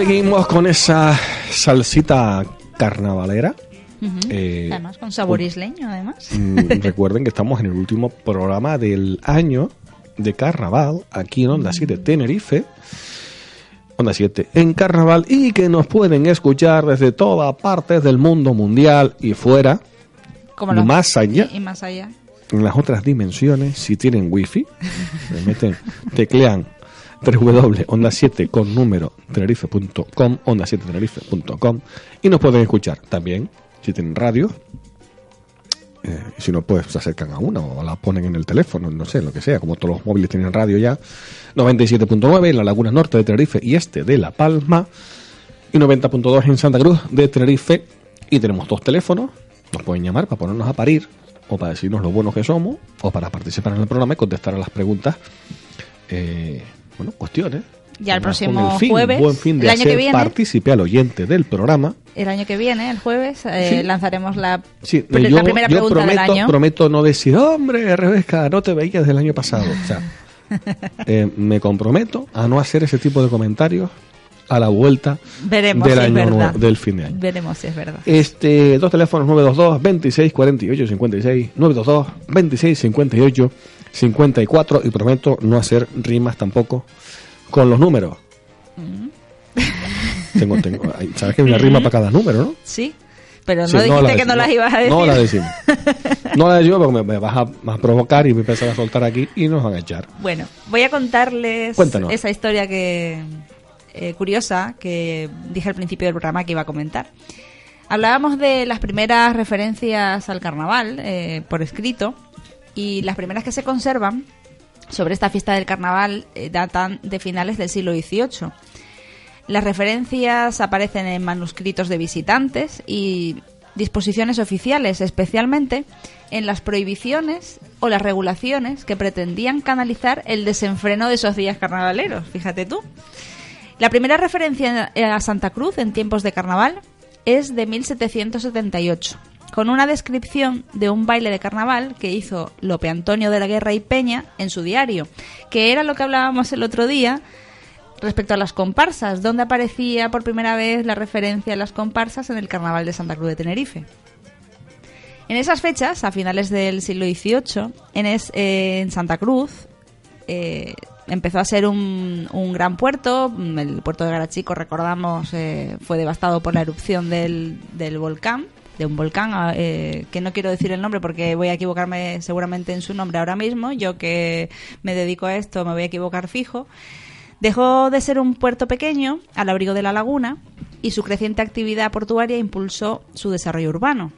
Seguimos con esa salsita carnavalera. Eh,
además, con sabor isleño, además.
Mm, *laughs* Recuerden que estamos en el último programa del año de Carnaval, aquí en Onda 7 Tenerife. Onda 7 en Carnaval y que nos pueden escuchar desde todas partes del mundo mundial y fuera,
Como
y
los-
más allá,
Y, y más allá.
en las otras dimensiones, si tienen wifi, *laughs* le meten, teclean www.onda7 con número tenerife.com, onda7tenerife.com y nos pueden escuchar también si tienen radio. eh, si no, pues se acercan a una o la ponen en el teléfono, no sé, lo que sea, como todos los móviles tienen radio ya. 97.9 en la laguna norte de Tenerife y este de La Palma. Y 90.2 en Santa Cruz de Tenerife. Y tenemos dos teléfonos. Nos pueden llamar para ponernos a parir o para decirnos lo buenos que somos o para participar en el programa y contestar a las preguntas. eh, bueno, cuestiones.
Ya el próximo
el fin,
jueves,
buen fin de
el año
hacer
que viene.
partícipe al oyente del programa.
El año que viene, el jueves, eh,
Sí.
lanzaremos la,
Sí,
pr-
yo,
la primera
yo
pregunta
prometo,
del año.
prometo no decir, hombre, Rebeca, no te veías desde el año pasado. O sea, *laughs* eh, me comprometo a no hacer ese tipo de comentarios a la vuelta
Veremos
del
si
año nuevo, del fin de año.
Veremos si es verdad.
Este, dos teléfonos 922 26 48 56 922 26 58 54 y prometo no hacer rimas tampoco con los números. tengo, tengo, hay- sabes que hay una rima para cada número, ¿no?
Sí, pero no
Sí,
dijiste que no las ibas a decir.
No la decimos. *laughs* No la decimos porque me, me vas a, a provocar y me empezar a soltar aquí y nos van a echar.
Bueno, voy a contarles
Cuéntanos.
esa historia que eh, curiosa que dije al principio del programa que iba a comentar. Hablábamos de las primeras referencias al carnaval eh, por escrito y las primeras que se conservan sobre esta fiesta del carnaval eh, datan de finales del siglo XVIII. Las referencias aparecen en manuscritos de visitantes y disposiciones oficiales, especialmente en las prohibiciones o las regulaciones que pretendían canalizar el desenfreno de esos días carnavaleros, fíjate tú. La primera referencia a Santa Cruz en tiempos de carnaval es de 1778, con una descripción de un baile de carnaval que hizo Lope Antonio de la Guerra y Peña en su diario, que era lo que hablábamos el otro día respecto a las comparsas, donde aparecía por primera vez la referencia a las comparsas en el carnaval de Santa Cruz de Tenerife. En esas fechas, a finales del siglo XVIII, en, es- eh, en Santa Cruz, eh, empezó a ser un, un gran puerto. El puerto de Garachico, recordamos, eh, fue devastado por la erupción del, del volcán, de un volcán, ah, eh, que no quiero decir el nombre porque voy a equivocarme seguramente en su nombre ahora mismo. Yo que me dedico a esto me voy a equivocar fijo. Dejó de ser un puerto pequeño al abrigo de la laguna y su creciente actividad portuaria impulsó su desarrollo urbano.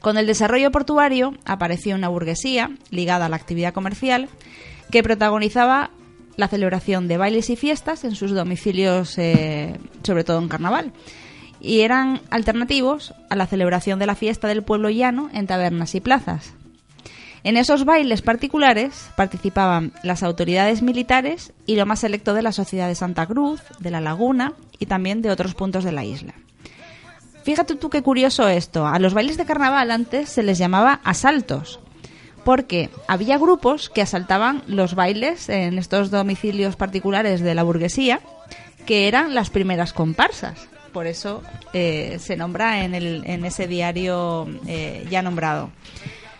Con el desarrollo portuario apareció una burguesía ligada a la actividad comercial que protagonizaba la celebración de bailes y fiestas en sus domicilios, eh, sobre todo en carnaval, y eran alternativos a la celebración de la fiesta del pueblo llano en tabernas y plazas. En esos bailes particulares participaban las autoridades militares y lo más selecto de la sociedad de Santa Cruz, de la Laguna y también de otros puntos de la isla. Fíjate tú qué curioso esto. A los bailes de carnaval antes se les llamaba asaltos, porque había grupos que asaltaban los bailes en estos domicilios particulares de la burguesía, que eran las primeras comparsas. Por eso eh, se nombra en, el- en ese diario eh, ya nombrado.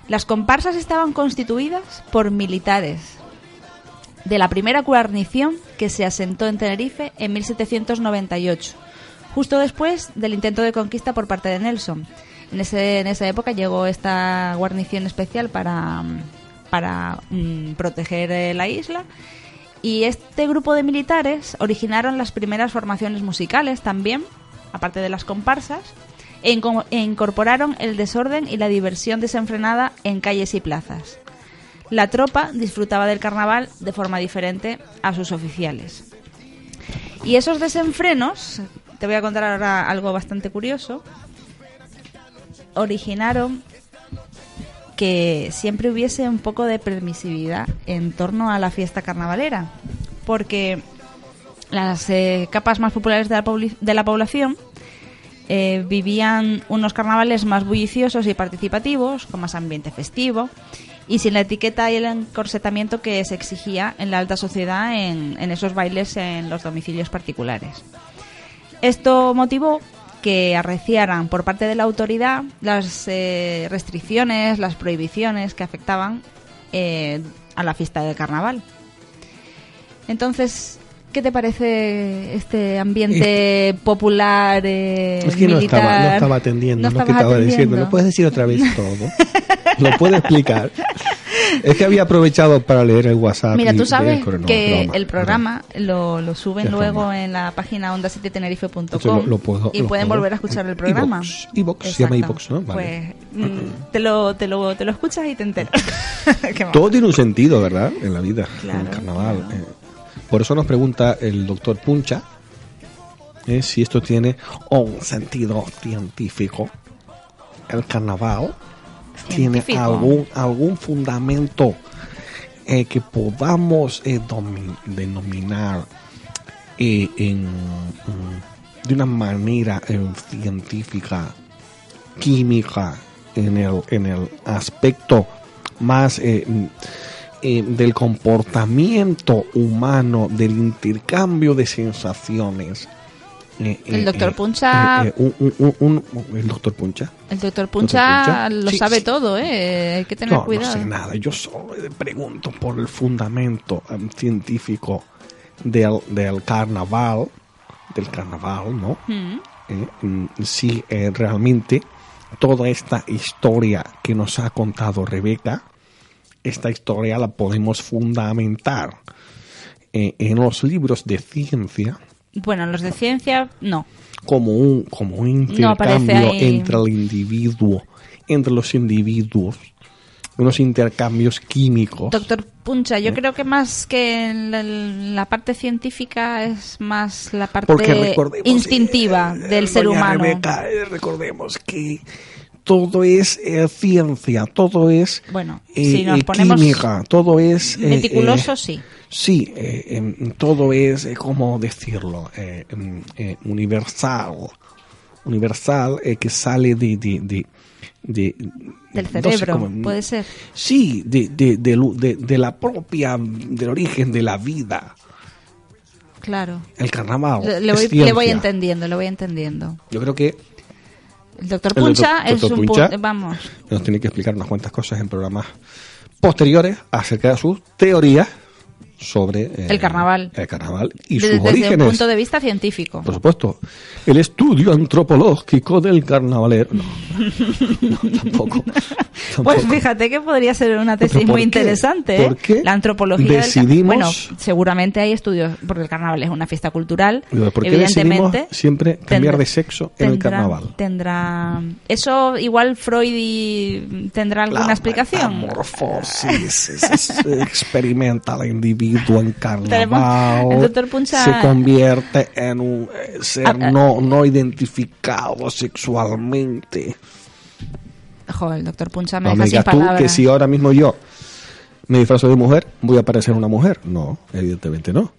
Las comparsas estaban constituidas por militares de la primera guarnición que se asentó en Tenerife en 1798, justo después del intento de conquista por parte de Nelson. En, ese, en esa época llegó esta guarnición especial para, para mm, proteger eh, la isla y este grupo de militares originaron las primeras formaciones musicales también, aparte de las comparsas, e, e incorporaron el desorden y la diversión desenfrenada en calles y plazas. La tropa disfrutaba del carnaval de forma diferente a sus oficiales. Y esos desenfrenos, te voy a contar ahora algo bastante curioso, originaron que siempre hubiese un poco de permisividad en torno a la fiesta carnavalera, porque las eh, capas más populares de la, población eh, vivían unos carnavales más bulliciosos y participativos, con más ambiente festivo y sin la etiqueta y el encorsetamiento que se exigía en la alta sociedad en, en esos bailes en los domicilios particulares. Esto motivó que arreciaran por parte de la autoridad las eh, restricciones, las prohibiciones que afectaban eh, a la fiesta del carnaval. Entonces, ¿qué te parece este ambiente popular eh,
Es que no
militar?
estaba, no estaba atendiendo
No
lo que estaba diciendo. ¿No puedes decir otra vez todo? ¿Lo puedo explicar? *laughs* Es que había aprovechado para leer el WhatsApp.
Mira,
y-
tú sabes que el programa lo, lo suben
Es
luego
broma.
en la página onda 7
Eso lo-
tenerife.com
lo puedo-
y pueden
puedo.
volver a escuchar el programa.
se llama iVoox, ¿no? Vale.
Pues mm, te, lo, te, lo, te lo escuchas y te enteras. *laughs*
Todo tiene un sentido, ¿verdad? En la vida, en
Claro,
el carnaval. Eh, Por eso nos pregunta el doctor Puncha eh, si esto tiene un sentido científico. El carnaval tiene algún, algún fundamento eh, que podamos eh, denominar eh, en, mm, de una manera científica, química, en el, en el aspecto más mm, del comportamiento humano, del intercambio de sensaciones.
El doctor Puncha-
un- un- un- un- el doctor Puncha.
El doctor Puncha,
Puncha?
lo
Sí,
sabe
sí.
todo, ¿eh? Hay que tener
No,
cuidado.
no sé nada. Yo solo le pregunto por el fundamento em, científico del, del carnaval, del carnaval, ¿no?
Mm.
Eh, mm, si eh, realmente toda esta historia que nos ha contado Rebeca, esta historia la podemos fundamentar eh, en los libros de ciencia
Bueno, los de ciencia, no.
como un, como un
No
intercambio
ahí.
entre el individuo, entre los individuos, unos intercambios químicos.
Doctor Puncha, yo
¿Eh?
creo que más que la, la parte científica es más la parte instintiva del ser humano.
Rebeca, eh, recordemos que todo es eh, ciencia, todo es
Bueno,
eh,
si nos
eh,
ponemos
química, todo es... eh,
meticuloso, sí.
Sí, em, todo es, ¿cómo decirlo? Em, universal. Universal que sale de... de, de, de-
Del
no sé
cerebro,
cómo-
puede ser.
Sí, de, de, de, la propia, del origen de la vida.
Claro.
El carnaval.
Le, le voy, le voy entendiendo, le voy entendiendo.
Yo creo que
El doctor
El
Puncha
doctor-
es
doctor
un
Puncha.
pu- vamos,
nos tiene que explicar unas cuantas cosas en programas posteriores acerca de sus teorías sobre eh,
El carnaval.
el carnaval y sus
desde
orígenes.
un punto de vista científico.
Por supuesto, el estudio antropológico del carnavalero. No, tampoco. *laughs*
Pues fíjate que podría ser una tesis
¿Pero por
muy
qué?
interesante.
¿Por qué
La antropología del
decidimos-
Bueno, seguramente hay estudios, porque el carnaval es una fiesta cultural.
¿Por qué decidimos
evidentemente.
siempre cambiar
tendrá-
de sexo en el
tendrá-
carnaval?
Tendrá. Eso igual Freud y- tendrá alguna
La
explicación.
metamorfosis, es- es- experimenta al individuo en
Tenemos-
carnaval,
el doctor Puncha-
se convierte en un eh, ser
Ah, ah.
no, no identificado sexualmente.
Joder, el doctor Puncha me
No
deja
me
sin
tú
palabras.
que si ahora mismo yo me disfrazo de mujer, voy a parecer una mujer. No, evidentemente no.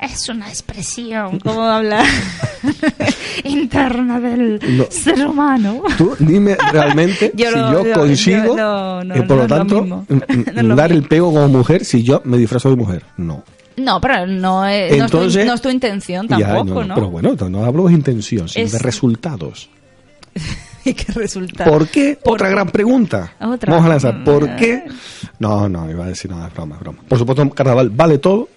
Es una expresión, como habla *laughs* interna del
No.
ser humano.
Tú dime realmente *laughs*
Yo
si yo consigo,
yo no- no-
eh, por
no
lo tanto,
mismo.
mm, *laughs* mm,
lo
dar el pego como mujer si yo me disfrazo de mujer. No.
No, pero no es, no es tu-
Entonces-
no es tu intención
Ya,
tampoco, ¿no?
Pero bueno, no hablo de intención, sino
Es-
de resultados.
¿Y qué resulta?
¿Por qué? Otra gran pregunta.
Otra.
Vamos a lanzar. ¿Por qué? No, no, iba a decir nada, es broma, es broma. Por supuesto, carnaval vale todo.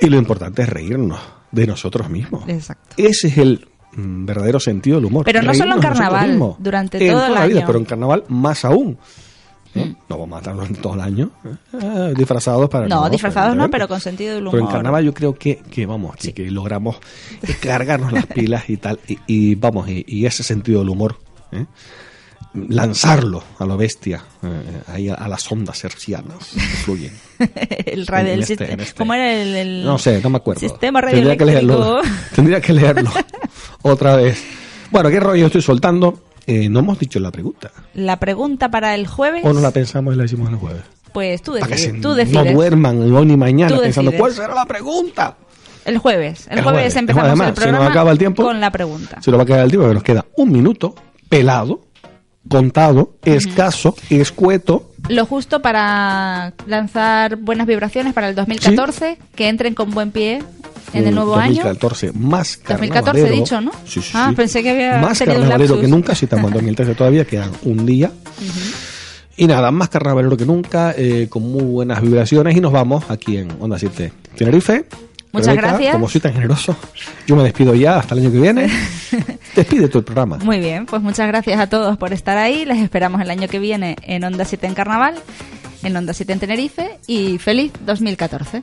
Y lo importante es reírnos de nosotros mismos.
Exacto.
Ese es el mm, verdadero sentido del humor.
Pero no solo en carnaval, durante
En
todo el
toda la vida,
año.
pero en carnaval más aún. ¿Eh? No vamos a estarlo en todo el año. ¿eh? disfrazados para.
No, disfrazados no, pero con sentido del humor.
Pero en carnaval yo creo que, que vamos, que, que logramos *laughs* cargarnos las pilas y tal, y, y vamos, y, y ese sentido del humor, ¿eh? Lanzarlo a lo bestia, eh, ahí a, a las ondas hercianas que *laughs* fluyen.
el radio,
En
el
este- este.
¿Cómo era el, el-
No sé, no me acuerdo.
Sistema
Tendría que leerlo. *laughs* Tendría que leerlo *laughs* otra vez. Bueno, ¿qué rollo estoy soltando? Eh, no hemos dicho la pregunta.
La pregunta para el jueves,
O no la pensamos y la decimos el jueves.
pues tú
Para que
decides.
se
Tú
no
decides.
duerman ni hoy ni mañana pensando cuál será la pregunta.
El jueves. El,
El
jueves,
jueves.
empezamos
Además,
el
se nos
programa
acaba el tiempo.
con la pregunta.
Se nos va a quedar el tiempo, nos queda un minuto pelado, contado, escaso, escueto.
Lo justo para lanzar buenas vibraciones para el 2014, que entren con buen pie, En el
un
nuevo año.
2014 más
2014
carnavalero.
he dicho, ¿no?
Sí, sí,
Ah,
sí.
pensé que había
Más
tenido
carnavalero que nunca, si estamos en 2013 todavía, quedan un día. Y nada, más carnavalero que nunca, eh, con muy buenas vibraciones. Y nos vamos aquí en Onda 7 Tenerife.
Muchas gracias.
Como soy tan generoso, yo me despido ya hasta el año que viene. *laughs* Despide tu programa.
Muy bien, pues muchas gracias a todos por estar ahí. Les esperamos el año que viene en Onda 7 en Carnaval, en Onda 7 en Tenerife y feliz 2014.